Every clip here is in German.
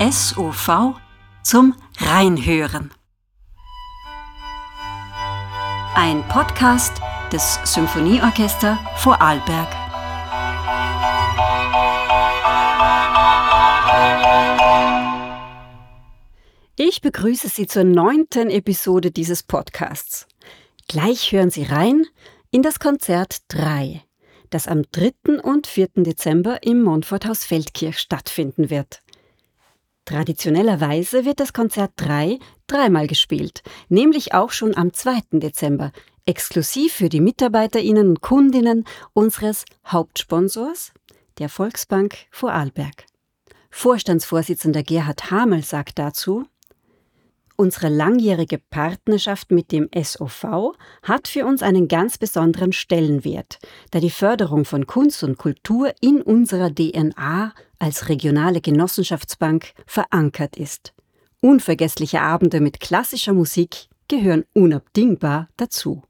SOV zum Reinhören. Ein Podcast des Symphonieorchester Vorarlberg. Ich begrüße Sie zur neunten Episode dieses Podcasts. Gleich hören Sie rein in das Konzert 3, das am 3. und 4. Dezember im Montforthaus Feldkirch stattfinden wird. Traditionellerweise wird das Konzert 3 dreimal gespielt, nämlich auch schon am 2. Dezember, exklusiv für die MitarbeiterInnen und Kundinnen unseres Hauptsponsors, der Volksbank Vorarlberg. Vorstandsvorsitzender Gerhard Hamel sagt dazu, Unsere langjährige Partnerschaft mit dem SOV hat für uns einen ganz besonderen Stellenwert, da die Förderung von Kunst und Kultur in unserer DNA als regionale Genossenschaftsbank verankert ist. Unvergessliche Abende mit klassischer Musik gehören unabdingbar dazu.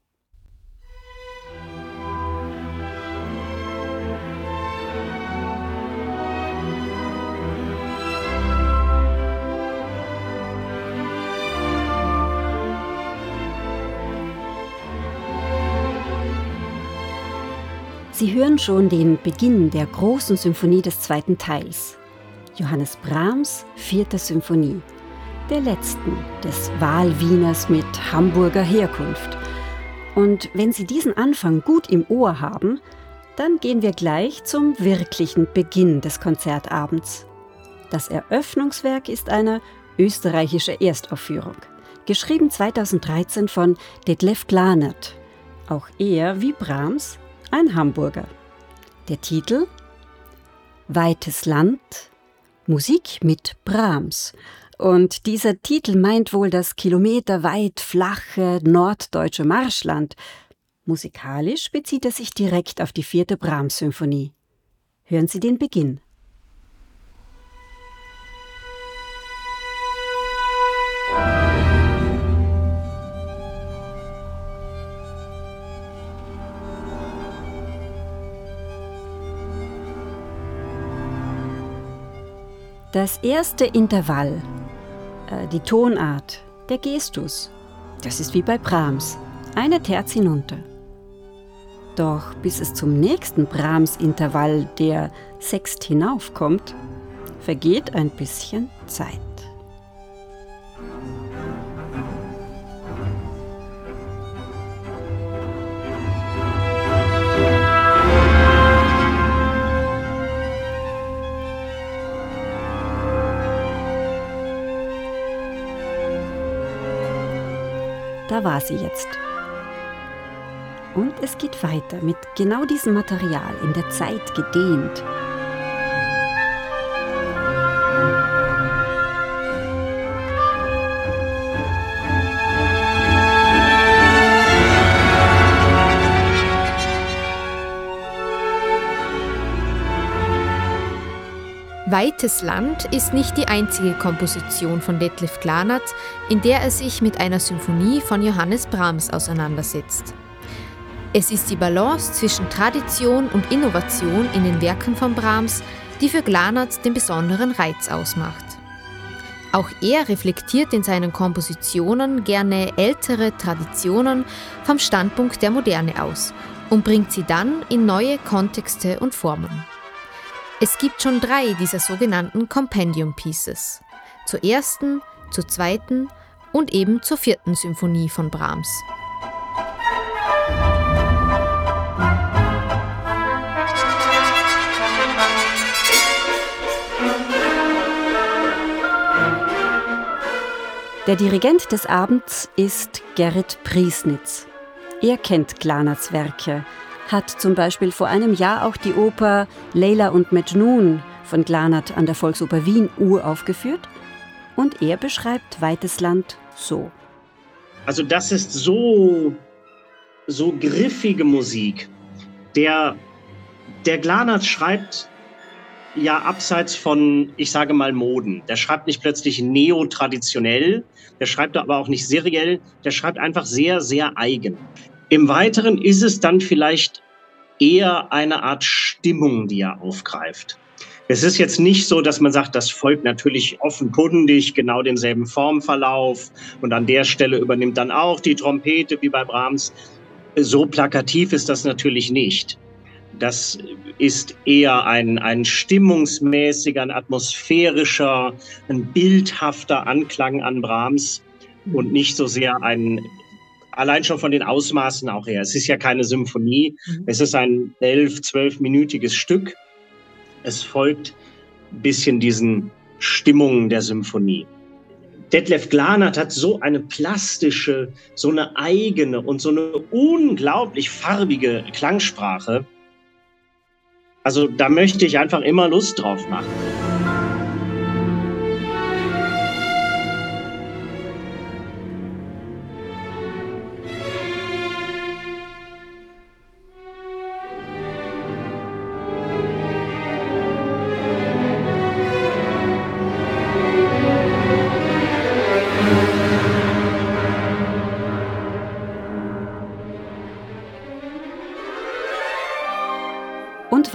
Sie hören schon den Beginn der großen Symphonie des zweiten Teils. Johannes Brahms Vierte Symphonie, der letzten des Wahlwieners mit Hamburger Herkunft. Und wenn Sie diesen Anfang gut im Ohr haben, dann gehen wir gleich zum wirklichen Beginn des Konzertabends. Das Eröffnungswerk ist eine österreichische Erstaufführung, geschrieben 2013 von Detlef Glanert. Auch er, wie Brahms, ein Hamburger. Der Titel Weites Land, Musik mit Brahms. Und dieser Titel meint wohl das kilometerweit flache norddeutsche Marschland. Musikalisch bezieht er sich direkt auf die vierte Brahms-Symphonie. Hören Sie den Beginn. Das erste Intervall, äh, die Tonart, der Gestus, das ist wie bei Brahms, eine Terz hinunter. Doch bis es zum nächsten Brahms-Intervall, der Sext hinaufkommt, vergeht ein bisschen Zeit. War sie jetzt. Und es geht weiter mit genau diesem Material in der Zeit gedehnt. Weites Land ist nicht die einzige Komposition von Detlef Glanert, in der er sich mit einer Symphonie von Johannes Brahms auseinandersetzt. Es ist die Balance zwischen Tradition und Innovation in den Werken von Brahms, die für Glanert den besonderen Reiz ausmacht. Auch er reflektiert in seinen Kompositionen gerne ältere Traditionen vom Standpunkt der Moderne aus und bringt sie dann in neue Kontexte und Formen. Es gibt schon drei dieser sogenannten Compendium Pieces. Zur ersten, zur zweiten und eben zur vierten Symphonie von Brahms. Der Dirigent des Abends ist Gerrit Priesnitz. Er kennt Glanerts Werke, hat zum Beispiel vor einem Jahr auch die Oper Leila und Mejnun von Glanert an der Volksoper Wien uraufgeführt und er beschreibt Weites Land so. Also das ist so, so griffige Musik. Der, der Glanert schreibt ja abseits von, ich sage mal, Moden. Der schreibt nicht plötzlich neotraditionell, der schreibt aber auch nicht seriell, der schreibt einfach sehr, sehr eigen. Im Weiteren ist es dann vielleicht eher eine Art Stimmung, die er aufgreift. Es ist jetzt nicht so, dass man sagt, das folgt natürlich offenkundig genau denselben Formverlauf und an der Stelle übernimmt dann auch die Trompete wie bei Brahms. So plakativ ist das natürlich nicht. Das ist eher ein, ein stimmungsmäßiger, ein atmosphärischer, ein bildhafter Anklang an Brahms und nicht so sehr ein, allein schon von den Ausmaßen auch her. Es ist ja keine Symphonie, mhm. es ist ein elf, zwölfminütiges Stück. Es folgt ein bisschen diesen Stimmungen der Symphonie. Detlef Glanert hat so eine plastische, so eine eigene und so eine unglaublich farbige Klangsprache. Also da möchte ich einfach immer Lust drauf machen.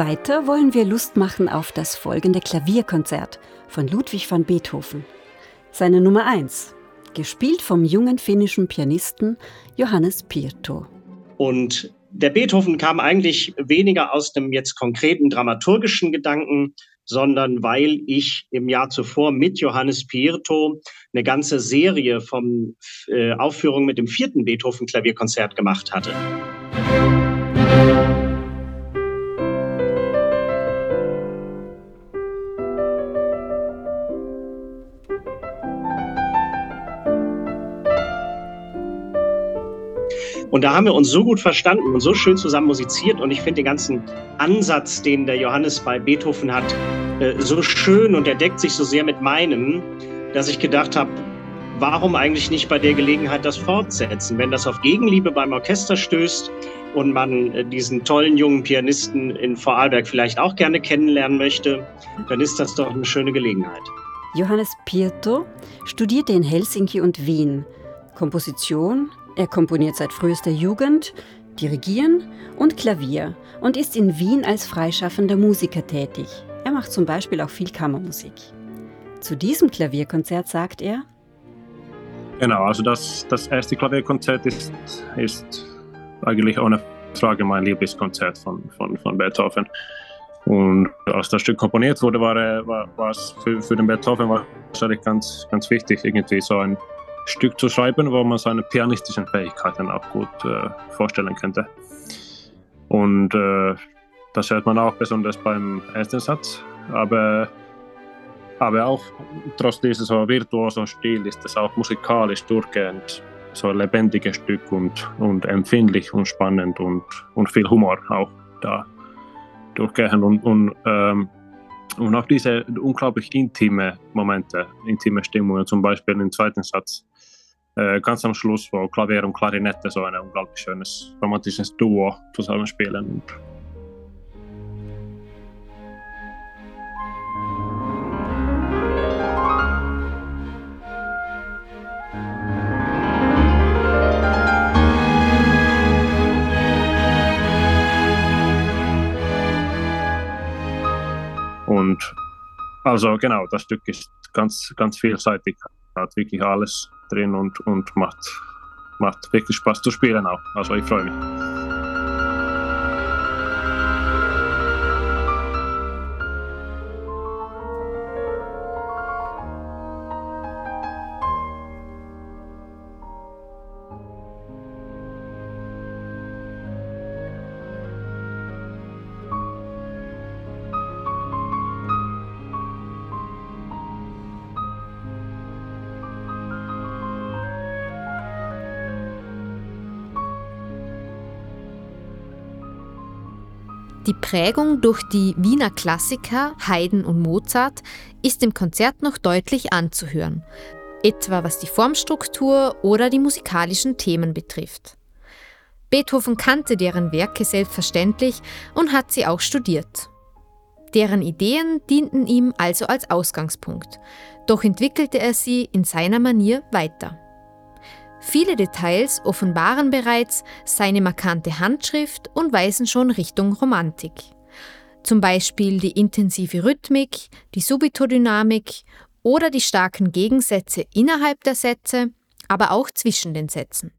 Weiter wollen wir Lust machen auf das folgende Klavierkonzert von Ludwig van Beethoven. Seine Nummer 1, gespielt vom jungen finnischen Pianisten Johannes Pirto. Und der Beethoven kam eigentlich weniger aus dem jetzt konkreten dramaturgischen Gedanken, sondern weil ich im Jahr zuvor mit Johannes Pirto eine ganze Serie von äh, Aufführungen mit dem vierten Beethoven Klavierkonzert gemacht hatte. Und da haben wir uns so gut verstanden und so schön zusammen musiziert. Und ich finde den ganzen Ansatz, den der Johannes bei Beethoven hat, äh, so schön und er deckt sich so sehr mit meinem, dass ich gedacht habe, warum eigentlich nicht bei der Gelegenheit das fortsetzen? Wenn das auf Gegenliebe beim Orchester stößt und man äh, diesen tollen jungen Pianisten in Vorarlberg vielleicht auch gerne kennenlernen möchte, dann ist das doch eine schöne Gelegenheit. Johannes Pirto studierte in Helsinki und Wien Komposition, er komponiert seit frühester Jugend, Dirigieren und Klavier und ist in Wien als freischaffender Musiker tätig. Er macht zum Beispiel auch viel Kammermusik. Zu diesem Klavierkonzert sagt er, Genau, also das, das erste Klavierkonzert ist, ist eigentlich ohne Frage mein Lieblingskonzert von, von, von Beethoven. Und als das Stück komponiert wurde, war, war, war es für, für den Beethoven wahrscheinlich ganz, ganz wichtig, irgendwie so ein Stück zu schreiben, wo man seine pianistischen Fähigkeiten auch gut äh, vorstellen könnte. Und äh, das hört man auch besonders beim ersten Satz. Aber, aber auch trotz dieses so virtuosen Stil ist es auch musikalisch durchgehend so ein lebendiges Stück und, und empfindlich und spannend und, und viel Humor auch da durchgehend. Und, und ähm, und auch diese unglaublich intime Momente, intime Stimmungen, zum Beispiel im zweiten Satz, ganz am Schluss, wo Klavier und Klarinette so ein unglaublich schönes romantisches Duo zusammenspielen. Und also genau, das Stück ist ganz, ganz vielseitig, hat wirklich alles drin und, und macht, macht wirklich Spaß zu spielen auch. Also ich freue mich. Die Prägung durch die Wiener Klassiker Haydn und Mozart ist im Konzert noch deutlich anzuhören, etwa was die Formstruktur oder die musikalischen Themen betrifft. Beethoven kannte deren Werke selbstverständlich und hat sie auch studiert. Deren Ideen dienten ihm also als Ausgangspunkt, doch entwickelte er sie in seiner Manier weiter. Viele Details offenbaren bereits seine markante Handschrift und weisen schon Richtung Romantik. zum Beispiel die intensive Rhythmik, die Subitodynamik oder die starken Gegensätze innerhalb der Sätze, aber auch zwischen den Sätzen.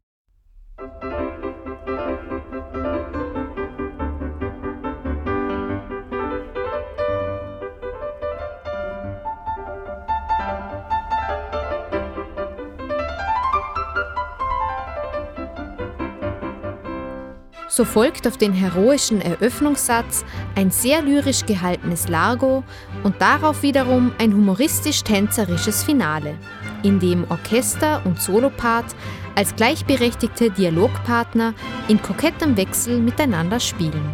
So folgt auf den heroischen Eröffnungssatz ein sehr lyrisch gehaltenes Largo und darauf wiederum ein humoristisch-tänzerisches Finale, in dem Orchester und Solopart als gleichberechtigte Dialogpartner in kokettem Wechsel miteinander spielen.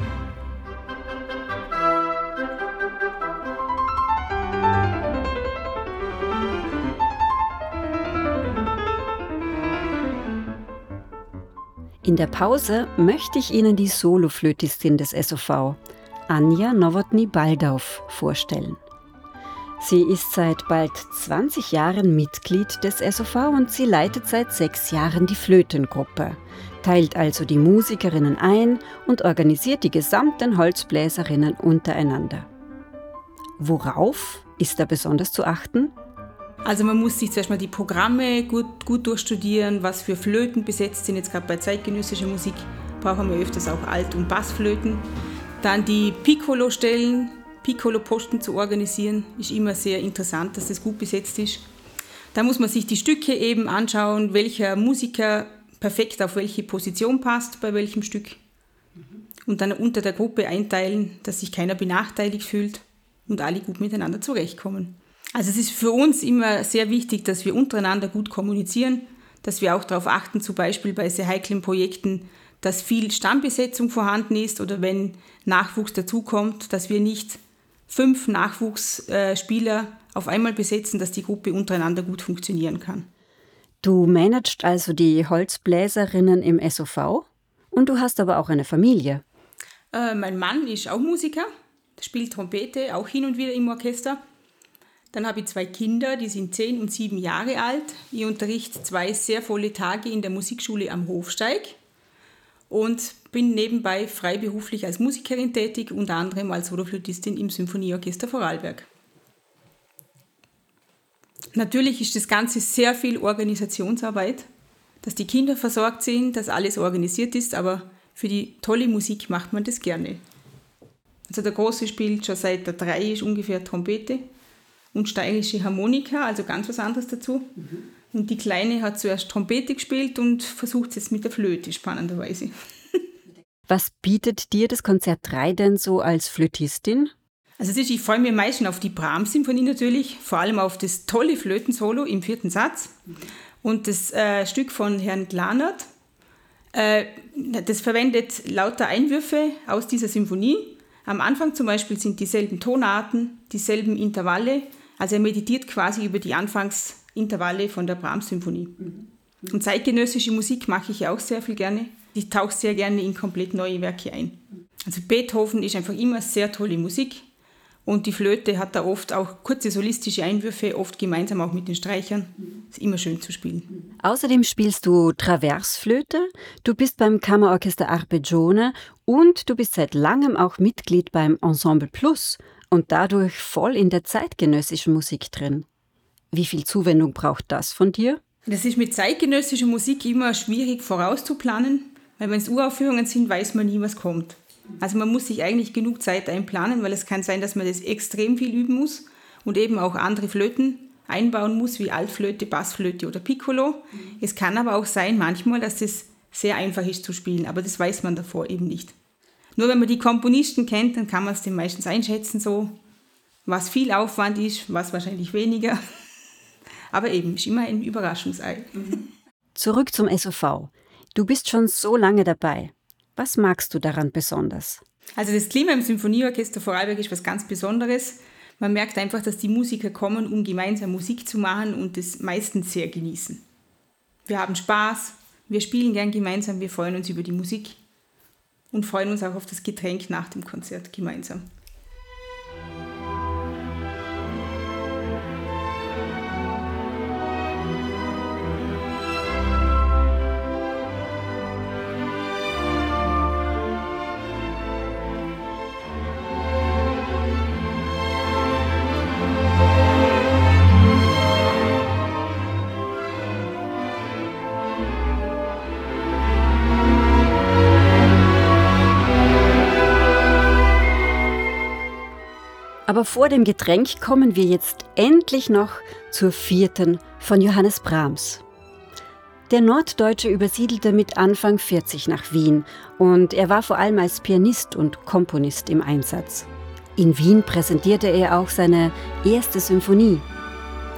Der Pause möchte ich Ihnen die Soloflötistin des SOV, Anja Nowotny-Baldauf, vorstellen. Sie ist seit bald 20 Jahren Mitglied des SOV und sie leitet seit sechs Jahren die Flötengruppe, teilt also die Musikerinnen ein und organisiert die gesamten Holzbläserinnen untereinander. Worauf ist da besonders zu achten? Also man muss sich zuerst mal die Programme gut, gut durchstudieren, was für Flöten besetzt sind. Jetzt gerade bei zeitgenössischer Musik brauchen wir öfters auch Alt- und Bassflöten. Dann die Piccolo-Stellen, Piccolo-Posten zu organisieren, ist immer sehr interessant, dass das gut besetzt ist. Da muss man sich die Stücke eben anschauen, welcher Musiker perfekt auf welche Position passt bei welchem Stück. Und dann unter der Gruppe einteilen, dass sich keiner benachteiligt fühlt und alle gut miteinander zurechtkommen. Also es ist für uns immer sehr wichtig, dass wir untereinander gut kommunizieren, dass wir auch darauf achten, zum Beispiel bei sehr heiklen Projekten, dass viel Stammbesetzung vorhanden ist oder wenn Nachwuchs dazukommt, dass wir nicht fünf Nachwuchsspieler auf einmal besetzen, dass die Gruppe untereinander gut funktionieren kann. Du managst also die Holzbläserinnen im SOV und du hast aber auch eine Familie. Äh, mein Mann ist auch Musiker, spielt Trompete, auch hin und wieder im Orchester. Dann habe ich zwei Kinder, die sind zehn und sieben Jahre alt. Ich unterrichte zwei sehr volle Tage in der Musikschule am Hofsteig und bin nebenbei freiberuflich als Musikerin tätig, unter anderem als Soloflötistin im Symphonieorchester Vorarlberg. Natürlich ist das Ganze sehr viel Organisationsarbeit, dass die Kinder versorgt sind, dass alles organisiert ist, aber für die tolle Musik macht man das gerne. Also der Große spielt schon seit der drei ist ungefähr Trompete und steirische Harmonika, also ganz was anderes dazu. Mhm. Und die Kleine hat zuerst Trompete gespielt und versucht es jetzt mit der Flöte, spannenderweise. Was bietet dir das Konzert 3 denn so als Flötistin? Also ist, ich freue mich am meisten auf die Brahms-Symphonie natürlich, vor allem auf das tolle Flötensolo im vierten Satz und das äh, Stück von Herrn Glanert. Äh, das verwendet lauter Einwürfe aus dieser Symphonie. Am Anfang zum Beispiel sind dieselben Tonarten, dieselben Intervalle also er meditiert quasi über die Anfangsintervalle von der Brahms-Symphonie. Mhm. Und zeitgenössische Musik mache ich auch sehr viel gerne. Ich tauche sehr gerne in komplett neue Werke ein. Also Beethoven ist einfach immer sehr tolle Musik. Und die Flöte hat da oft auch kurze solistische Einwürfe, oft gemeinsam auch mit den Streichern. Ist immer schön zu spielen. Außerdem spielst du Traversflöte, du bist beim Kammerorchester Arpeggione und du bist seit langem auch Mitglied beim Ensemble Plus, und dadurch voll in der zeitgenössischen Musik drin. Wie viel Zuwendung braucht das von dir? Das ist mit zeitgenössischer Musik immer schwierig vorauszuplanen, weil wenn es Uraufführungen sind, weiß man nie, was kommt. Also man muss sich eigentlich genug Zeit einplanen, weil es kann sein, dass man das extrem viel üben muss und eben auch andere Flöten einbauen muss, wie Altflöte, Bassflöte oder Piccolo. Es kann aber auch sein manchmal, dass das sehr einfach ist zu spielen, aber das weiß man davor eben nicht. Nur wenn man die Komponisten kennt, dann kann man es den meistens einschätzen, so was viel Aufwand ist, was wahrscheinlich weniger. Aber eben, ist immer ein Überraschungsei. Zurück zum SOV. Du bist schon so lange dabei. Was magst du daran besonders? Also das Klima im Symphonieorchester Vorarlberg ist was ganz Besonderes. Man merkt einfach, dass die Musiker kommen, um gemeinsam Musik zu machen und das meistens sehr genießen. Wir haben Spaß, wir spielen gern gemeinsam, wir freuen uns über die Musik und freuen uns auch auf das Getränk nach dem Konzert gemeinsam. Aber vor dem Getränk kommen wir jetzt endlich noch zur vierten von Johannes Brahms. Der Norddeutsche übersiedelte mit Anfang 40 nach Wien und er war vor allem als Pianist und Komponist im Einsatz. In Wien präsentierte er auch seine erste Symphonie.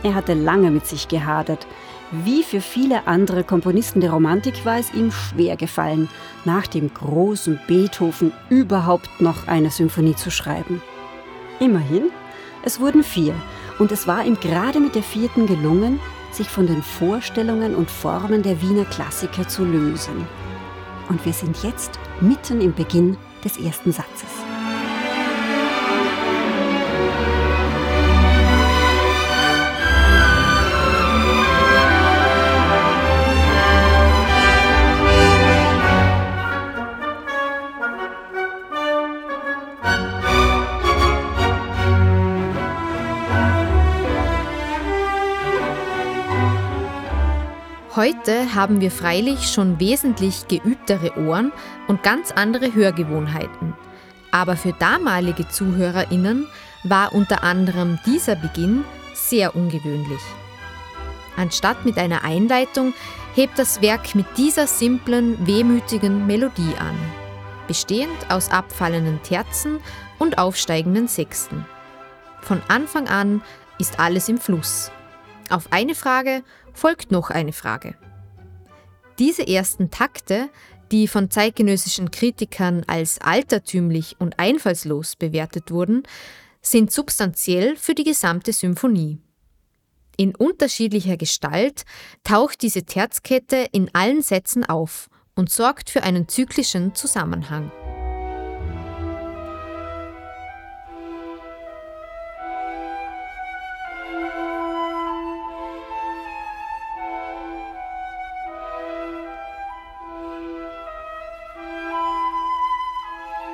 Er hatte lange mit sich gehadert. Wie für viele andere Komponisten der Romantik war es ihm schwer gefallen, nach dem großen Beethoven überhaupt noch eine Symphonie zu schreiben. Immerhin, es wurden vier und es war ihm gerade mit der vierten gelungen, sich von den Vorstellungen und Formen der Wiener Klassiker zu lösen. Und wir sind jetzt mitten im Beginn des ersten Satzes. Heute haben wir freilich schon wesentlich geübtere Ohren und ganz andere Hörgewohnheiten. Aber für damalige Zuhörerinnen war unter anderem dieser Beginn sehr ungewöhnlich. Anstatt mit einer Einleitung hebt das Werk mit dieser simplen, wehmütigen Melodie an, bestehend aus abfallenden Terzen und aufsteigenden Sechsten. Von Anfang an ist alles im Fluss. Auf eine Frage folgt noch eine Frage. Diese ersten Takte, die von zeitgenössischen Kritikern als altertümlich und einfallslos bewertet wurden, sind substanziell für die gesamte Symphonie. In unterschiedlicher Gestalt taucht diese Terzkette in allen Sätzen auf und sorgt für einen zyklischen Zusammenhang.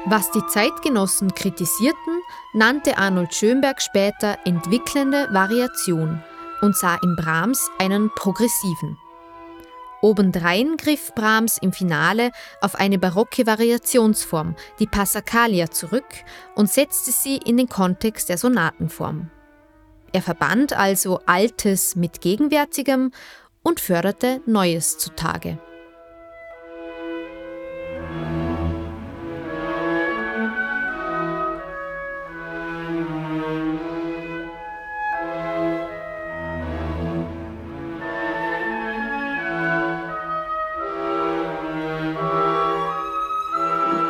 Was die Zeitgenossen kritisierten, nannte Arnold Schönberg später entwickelnde Variation und sah in Brahms einen progressiven. Obendrein griff Brahms im Finale auf eine barocke Variationsform, die Passacaglia, zurück und setzte sie in den Kontext der Sonatenform. Er verband also Altes mit Gegenwärtigem und förderte Neues zutage.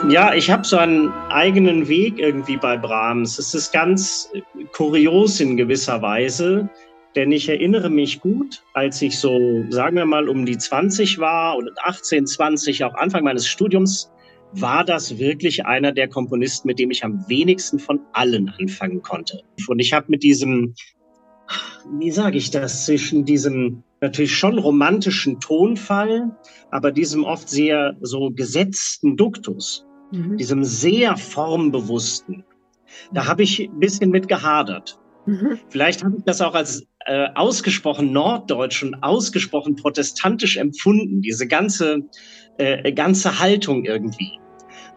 Ja, ich habe so einen eigenen Weg irgendwie bei Brahms. Es ist ganz kurios in gewisser Weise, denn ich erinnere mich gut, als ich so, sagen wir mal, um die 20 war und 18, 20, auch Anfang meines Studiums, war das wirklich einer der Komponisten, mit dem ich am wenigsten von allen anfangen konnte. Und ich habe mit diesem, wie sage ich das, zwischen diesem natürlich schon romantischen Tonfall, aber diesem oft sehr so gesetzten Duktus mhm. diesem sehr formbewussten. Da habe ich ein bisschen mit gehadert. Mhm. Vielleicht habe ich das auch als äh, ausgesprochen norddeutsch und ausgesprochen protestantisch empfunden, diese ganze, äh, ganze Haltung irgendwie.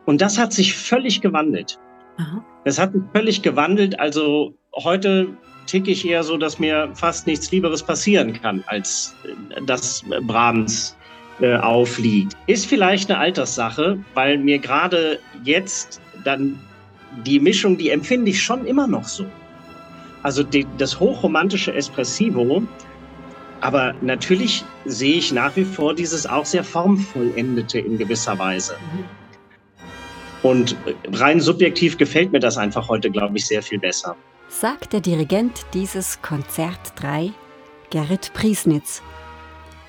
Und das hat sich völlig gewandelt. Aha. Das hat sich völlig gewandelt. Also heute ticke ich eher so, dass mir fast nichts Lieberes passieren kann, als äh, dass Brahms äh, aufliegt. Ist vielleicht eine Alterssache, weil mir gerade jetzt dann die Mischung, die empfinde ich schon immer noch so. Also die, das hochromantische Espressivo, aber natürlich sehe ich nach wie vor dieses auch sehr formvollendete in gewisser Weise. Und rein subjektiv gefällt mir das einfach heute, glaube ich, sehr viel besser. Sagt der Dirigent dieses Konzert 3, Gerrit Priesnitz,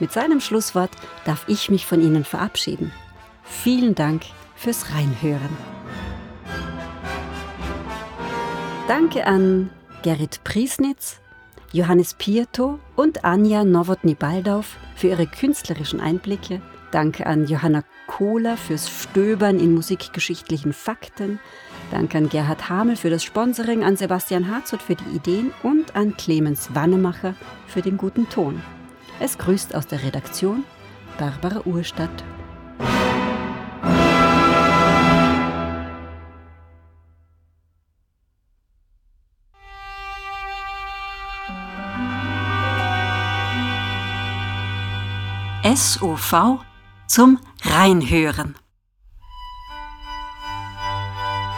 mit seinem Schlusswort darf ich mich von Ihnen verabschieden. Vielen Dank fürs Reinhören. Danke an Gerrit Priesnitz, Johannes Pietro und Anja Nowotny-Baldauf für ihre künstlerischen Einblicke. Danke an Johanna Kohler fürs Stöbern in musikgeschichtlichen Fakten. Danke an Gerhard Hamel für das Sponsoring, an Sebastian Harzoth für die Ideen und an Clemens Wannemacher für den guten Ton. Es grüßt aus der Redaktion Barbara Urstadt. SOV zum Reinhören.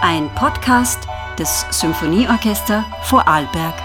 Ein Podcast des Symphonieorchester Vorarlberg.